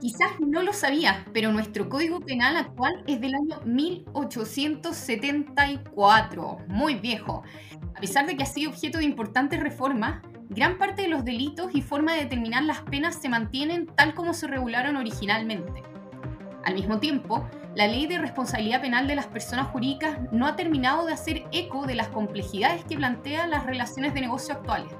Quizás no lo sabías, pero nuestro código penal actual es del año 1874, muy viejo. A pesar de que ha sido objeto de importantes reformas, gran parte de los delitos y forma de determinar las penas se mantienen tal como se regularon originalmente. Al mismo tiempo, la ley de responsabilidad penal de las personas jurídicas no ha terminado de hacer eco de las complejidades que plantean las relaciones de negocio actuales.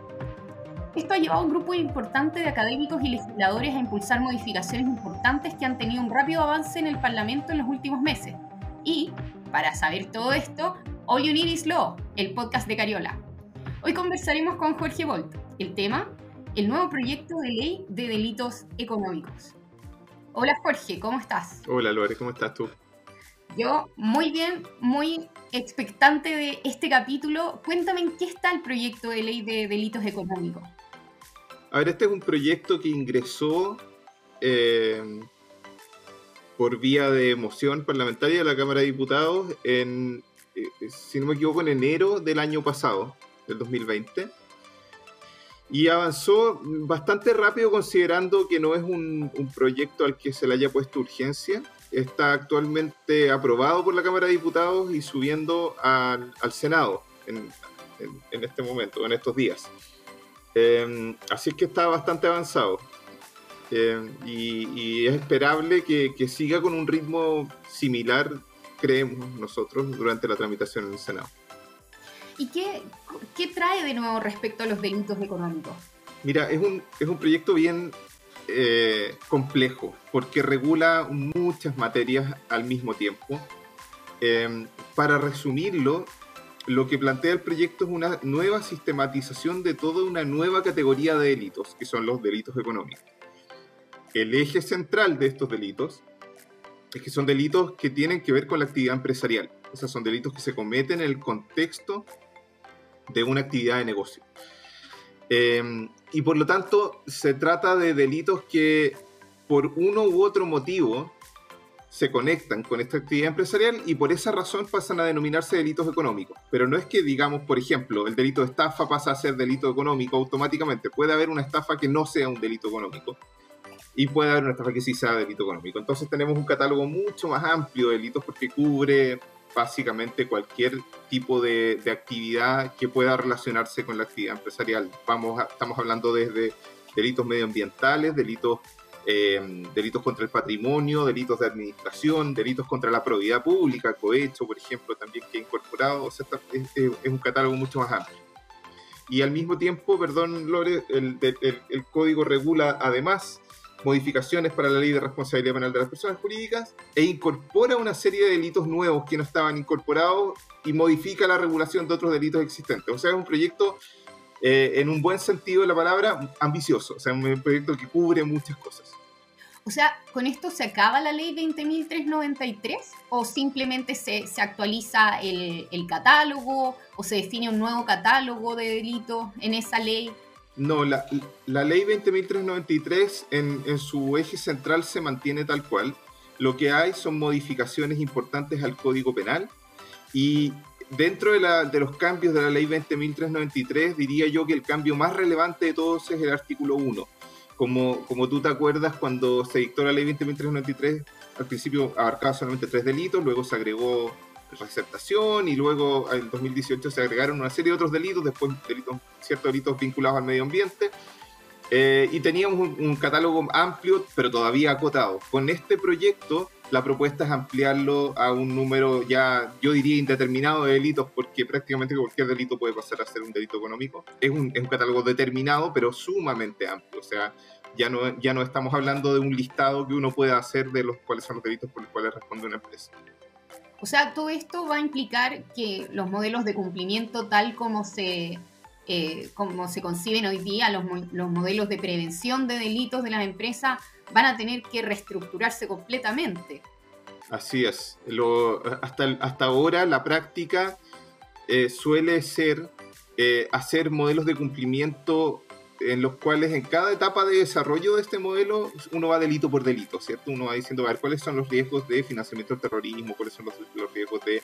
Esto ha llevado a un grupo importante de académicos y legisladores a impulsar modificaciones importantes que han tenido un rápido avance en el Parlamento en los últimos meses. Y, para saber todo esto, All You Need Is Law, el podcast de Cariola. Hoy conversaremos con Jorge Bolt. El tema, el nuevo proyecto de ley de delitos económicos. Hola Jorge, ¿cómo estás? Hola Lore, ¿cómo estás tú? Yo muy bien, muy expectante de este capítulo. Cuéntame en qué está el proyecto de ley de delitos económicos. A ver, este es un proyecto que ingresó eh, por vía de moción parlamentaria de la Cámara de Diputados en, eh, si no me equivoco, en enero del año pasado, del 2020. Y avanzó bastante rápido considerando que no es un, proyecto al que se le haya puesto urgencia. Está actualmente aprobado por la Cámara de Diputados y subiendo al, Senado en, este momento, en estos días. Em, así es que está bastante avanzado. Em, y, es esperable que, que, siga con un ritmo similar, creemos nosotros, durante la tramitación en el Senado. ¿Y qué, qué trae de nuevo respecto a los delitos económicos? Mira, es un, es un proyecto bien eh, complejo porque regula muchas materias al mismo tiempo. Em, para resumirlo, lo que plantea el proyecto es una nueva sistematización de toda una nueva categoría de delitos, que son los delitos económicos. El eje central de estos delitos es que son delitos que tienen que ver con la actividad empresarial. O sea, son delitos que se cometen en el contexto de una actividad de negocio. Eh, y por lo tanto, se trata de delitos que por uno u otro motivo se conectan con esta actividad empresarial y por esa razón pasan a denominarse delitos económicos. Pero no es que, digamos, por ejemplo, el delito de estafa pasa a ser delito económico automáticamente. Puede haber una estafa que no sea un delito económico y puede haber una estafa que sí sea delito económico. Entonces tenemos un catálogo mucho más amplio de delitos porque cubre básicamente cualquier tipo de, actividad que pueda relacionarse con la actividad empresarial. Vamos estamos hablando desde delitos medioambientales, delitos, eh, delitos contra el patrimonio, delitos de administración, delitos contra la probidad pública, cohecho, por ejemplo, también que ha incorporado. O sea, es, un catálogo mucho más amplio. Y al mismo tiempo, perdón, Lore, el, el código regula además modificaciones para la ley de responsabilidad penal de las personas jurídicas e incorpora una serie de delitos nuevos que no estaban incorporados y modifica la regulación de otros delitos existentes. O sea, es un proyecto, eh, en un buen sentido de la palabra, ambicioso. O sea, un proyecto que cubre muchas cosas. O sea, ¿con esto se acaba la ley 20.393 o simplemente se, se actualiza el, el catálogo o se define un nuevo catálogo de delitos en esa ley? No, la, la ley 20.393 en, en su eje central se mantiene tal cual. Lo que hay son modificaciones importantes al Código Penal y dentro de, la, de los cambios de la ley 20.393 diría yo que el cambio más relevante de todos es el artículo 1. Como, como tú te acuerdas, cuando se dictó la ley 20.393, al principio abarcaba solamente tres delitos, luego se agregó receptación y luego en 2018 se agregaron una serie de otros delitos, después delitos, ciertos delitos vinculados al medio ambiente. Eh, y teníamos un, catálogo amplio, pero todavía acotado. Con este proyecto, la propuesta es ampliarlo a un número ya, yo diría, indeterminado de delitos, porque prácticamente cualquier delito puede pasar a ser un delito económico. Es un, es un catálogo determinado, pero sumamente amplio. O sea, ya no, ya no estamos hablando de un listado que uno pueda hacer de los cuáles son los delitos por los cuales responde una empresa. O sea, todo esto va a implicar que los modelos de cumplimiento tal como se, eh, como se conciben hoy día, los, los, modelos de prevención de delitos de las empresas van a tener que reestructurarse completamente. Así es. Lo, hasta, hasta ahora la práctica eh, suele ser eh, hacer modelos de cumplimiento en los cuales en cada etapa de desarrollo de este modelo uno va delito por delito, ¿cierto? Uno va diciendo, a ver, cuáles son los riesgos de financiamiento del terrorismo, cuáles son los, riesgos de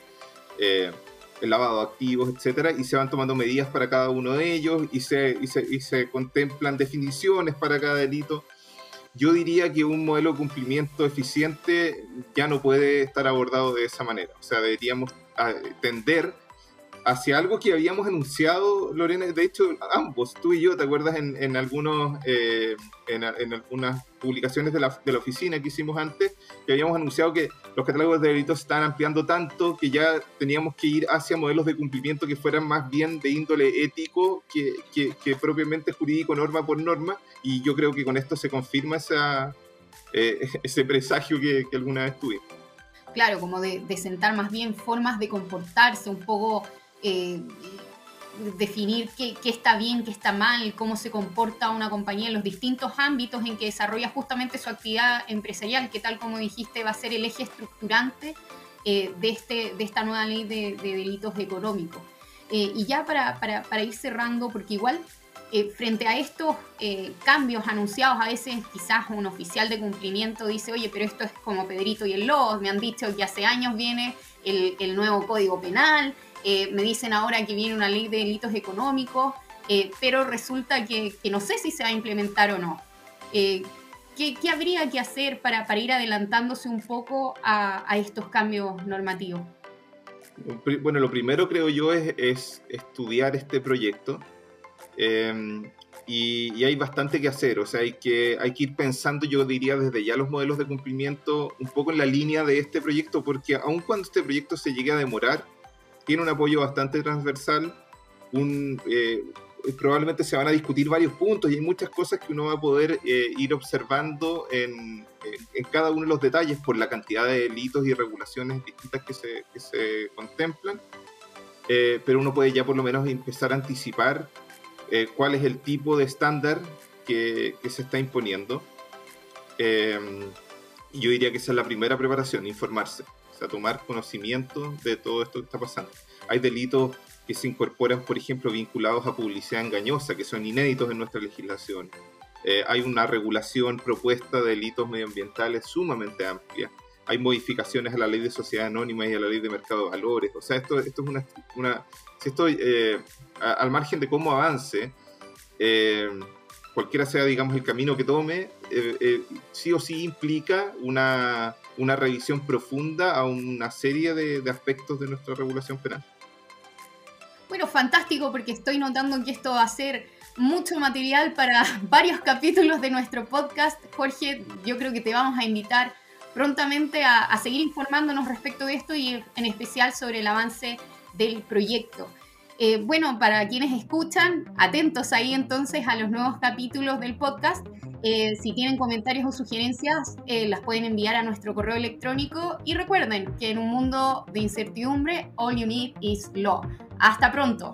eh, el lavado de activos, etcétera, y se van tomando medidas para cada uno de ellos y se, y se, y se contemplan definiciones para cada delito. yo diría que un modelo de cumplimiento eficiente ya no puede estar abordado de esa manera. O sea, deberíamos ah, tender hacia algo que habíamos anunciado, Lorena, de hecho, ambos, tú y yo, ¿te acuerdas en, algunos, eh, en, algunas publicaciones de la, de la, oficina que hicimos antes, que habíamos anunciado que los catálogos de delitos están ampliando tanto que ya teníamos que ir hacia modelos de cumplimiento que fueran más bien de índole ético que, que, propiamente jurídico norma por norma, y yo creo que con esto se confirma esa, eh, ese presagio que, alguna vez tuvimos. Claro, como de sentar más bien formas de comportarse un poco eh, definir qué, está bien, qué está mal, cómo se comporta una compañía en los distintos ámbitos en que desarrolla justamente su actividad empresarial, que tal como dijiste va a ser el eje estructurante eh, de, este, de esta nueva ley de, delitos económicos. Eh, y ya para, ir cerrando, porque igual frente a estos cambios anunciados, a veces quizás un oficial de cumplimiento dice, oye, pero esto es como Pedrito y el Lobo, me han dicho que hace años viene el nuevo Código Penal, eh, me dicen ahora que viene una ley de delitos económicos, eh, pero resulta que, no sé si se va a implementar o no. Eh, ¿qué, habría que hacer para, para ir adelantándose un poco a, estos cambios normativos? Bueno, lo primero creo yo es, estudiar este proyecto. Em, y, hay bastante que hacer, o sea, hay que, hay que ir pensando, yo diría, desde ya los modelos de cumplimiento un poco en la línea de este proyecto, porque aun cuando este proyecto se llegue a demorar, tiene un apoyo bastante transversal, un, eh, probablemente se van a discutir varios puntos y hay muchas cosas que uno va a poder eh, ir observando en, en, cada uno de los detalles por la cantidad de delitos y regulaciones distintas que se, que se contemplan, eh, pero uno puede ya por lo menos empezar a anticipar cuál es el tipo de estándar que, que se está imponiendo. y yo diría que esa es la primera preparación, informarse o sea, tomar conocimiento de todo esto que está pasando. Hay delitos que se incorporan, por ejemplo, vinculados a publicidad engañosa, que son inéditos en nuestra legislación. Eh, hay una regulación propuesta de delitos medioambientales sumamente amplia. Hay modificaciones a la ley de sociedad anónima y a la ley de mercado de valores. O sea, esto, esto es una... una si estoy eh, al margen de cómo avance, eh, cualquiera sea, digamos, el camino que tome, sí o sí implica una una revisión profunda a una serie de, aspectos de nuestra regulación penal. Bueno, fantástico porque estoy notando que esto va a ser mucho material para varios capítulos de nuestro podcast. Jorge, yo creo que te vamos a invitar prontamente a, seguir informándonos respecto de esto y en especial sobre el avance del proyecto. Eh, bueno, para quienes escuchan, atentos ahí entonces a los nuevos capítulos del podcast. Eh, si tienen comentarios o sugerencias, eh, las pueden enviar a nuestro correo electrónico. Y recuerden que en un mundo de incertidumbre, all you need is law. Hasta pronto.